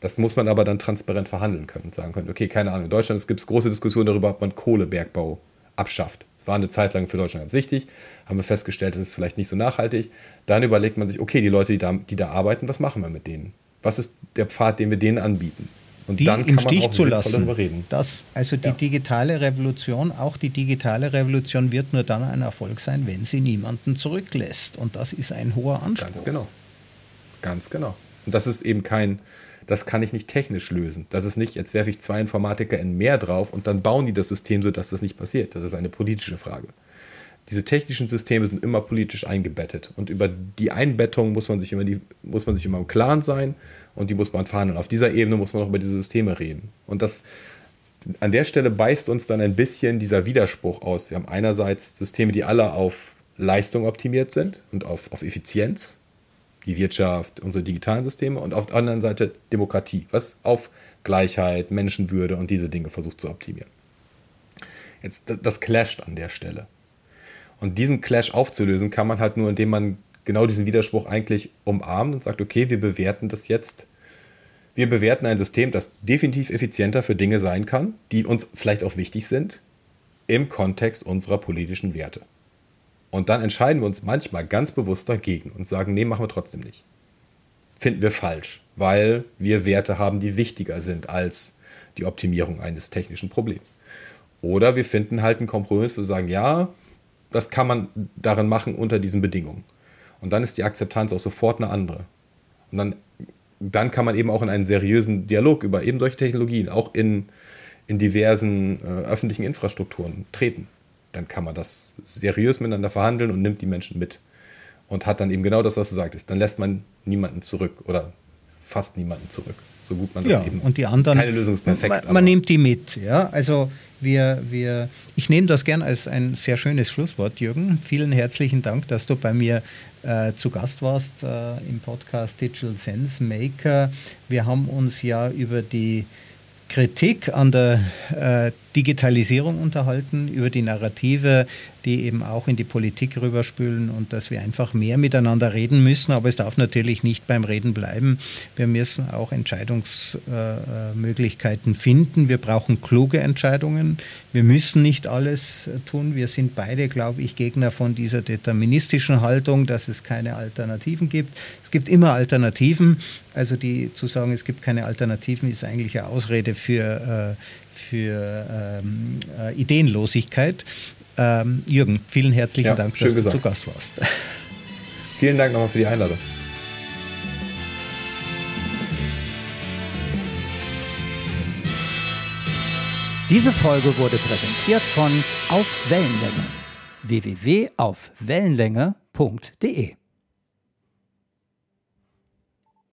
Das muss man aber dann transparent verhandeln können und sagen können, okay, keine Ahnung, in Deutschland gibt es große Diskussionen darüber, ob man Kohlebergbau abschafft. Das war eine Zeit lang für Deutschland ganz wichtig, haben wir festgestellt, das ist vielleicht nicht so nachhaltig. Dann überlegt man sich, okay, die Leute, die da, die da arbeiten, was machen wir mit denen? Was ist der Pfad, den wir denen anbieten? Und die dann kann im Stich man auch zu lassen. Darüber reden. Das, also die ja. digitale Revolution, auch die digitale Revolution wird nur dann ein Erfolg sein, wenn sie niemanden zurücklässt. Und das ist ein hoher Anspruch. Ganz genau. Ganz genau. Und das ist eben kein, das kann ich nicht technisch lösen. Das ist nicht, jetzt werfe ich zwei Informatiker in mehr drauf und dann bauen die das System so, dass das nicht passiert. Das ist eine politische Frage diese technischen Systeme sind immer politisch eingebettet. Und über die Einbettung muss man sich immer, die, muss man sich immer im Klaren sein und die muss man. Und auf dieser Ebene muss man auch über diese Systeme reden. Und das an der Stelle beißt uns dann ein bisschen dieser Widerspruch aus. Wir haben einerseits Systeme, die alle auf Leistung optimiert sind und auf, auf Effizienz, die Wirtschaft, unsere digitalen Systeme, und auf der anderen Seite Demokratie, was auf Gleichheit, Menschenwürde und diese Dinge versucht zu optimieren. Jetzt, das clasht an der Stelle. Und diesen Clash aufzulösen kann man halt nur, indem man genau diesen Widerspruch eigentlich umarmt und sagt, okay, wir bewerten das jetzt. Wir bewerten ein System, das definitiv effizienter für Dinge sein kann, die uns vielleicht auch wichtig sind, im Kontext unserer politischen Werte. Und dann entscheiden wir uns manchmal ganz bewusst dagegen und sagen, nee, machen wir trotzdem nicht. Finden wir falsch, weil wir Werte haben, die wichtiger sind als die Optimierung eines technischen Problems. Oder wir finden halt einen Kompromiss und sagen, ja, das kann man darin machen unter diesen Bedingungen. Und dann ist die Akzeptanz auch sofort eine andere. Und dann, dann kann man eben auch in einen seriösen Dialog über eben solche Technologien, auch in, in diversen äh, öffentlichen Infrastrukturen treten. Dann kann man das seriös miteinander verhandeln und nimmt die Menschen mit. Und hat dann eben genau das, was du sagtest. Dann lässt man niemanden zurück oder fast niemanden zurück so gut man das ja, eben. Und die anderen. Keine Lösung ist perfekt. Man, man nimmt die mit, ja. Also wir, wir, ich nehme das gern als ein sehr schönes Schlusswort, Jürgen. Vielen herzlichen Dank, dass du bei mir äh, zu Gast warst äh, im Podcast Digital Sense Maker. Wir haben uns ja über die Kritik an der äh, Digitalisierung unterhalten, über die Narrative, die eben auch in die Politik rüberspülen und dass wir einfach mehr miteinander reden müssen. Aber es darf natürlich nicht beim Reden bleiben. Wir müssen auch Entscheidungsmöglichkeiten finden. Wir brauchen kluge Entscheidungen. Wir müssen nicht alles tun. Wir sind beide, glaube ich, Gegner von dieser deterministischen Haltung, dass es keine Alternativen gibt. Es gibt immer Alternativen. Also die zu sagen, es gibt keine Alternativen, ist eigentlich eine Ausrede für, äh, für ähm, äh, Ideenlosigkeit. Ähm, Jürgen, vielen herzlichen ja, Dank, dass gesagt. du zu Gast warst. (laughs) Vielen Dank nochmal für die Einladung. Diese Folge wurde präsentiert von Auf Wellenlänge www.aufwellenlänge.de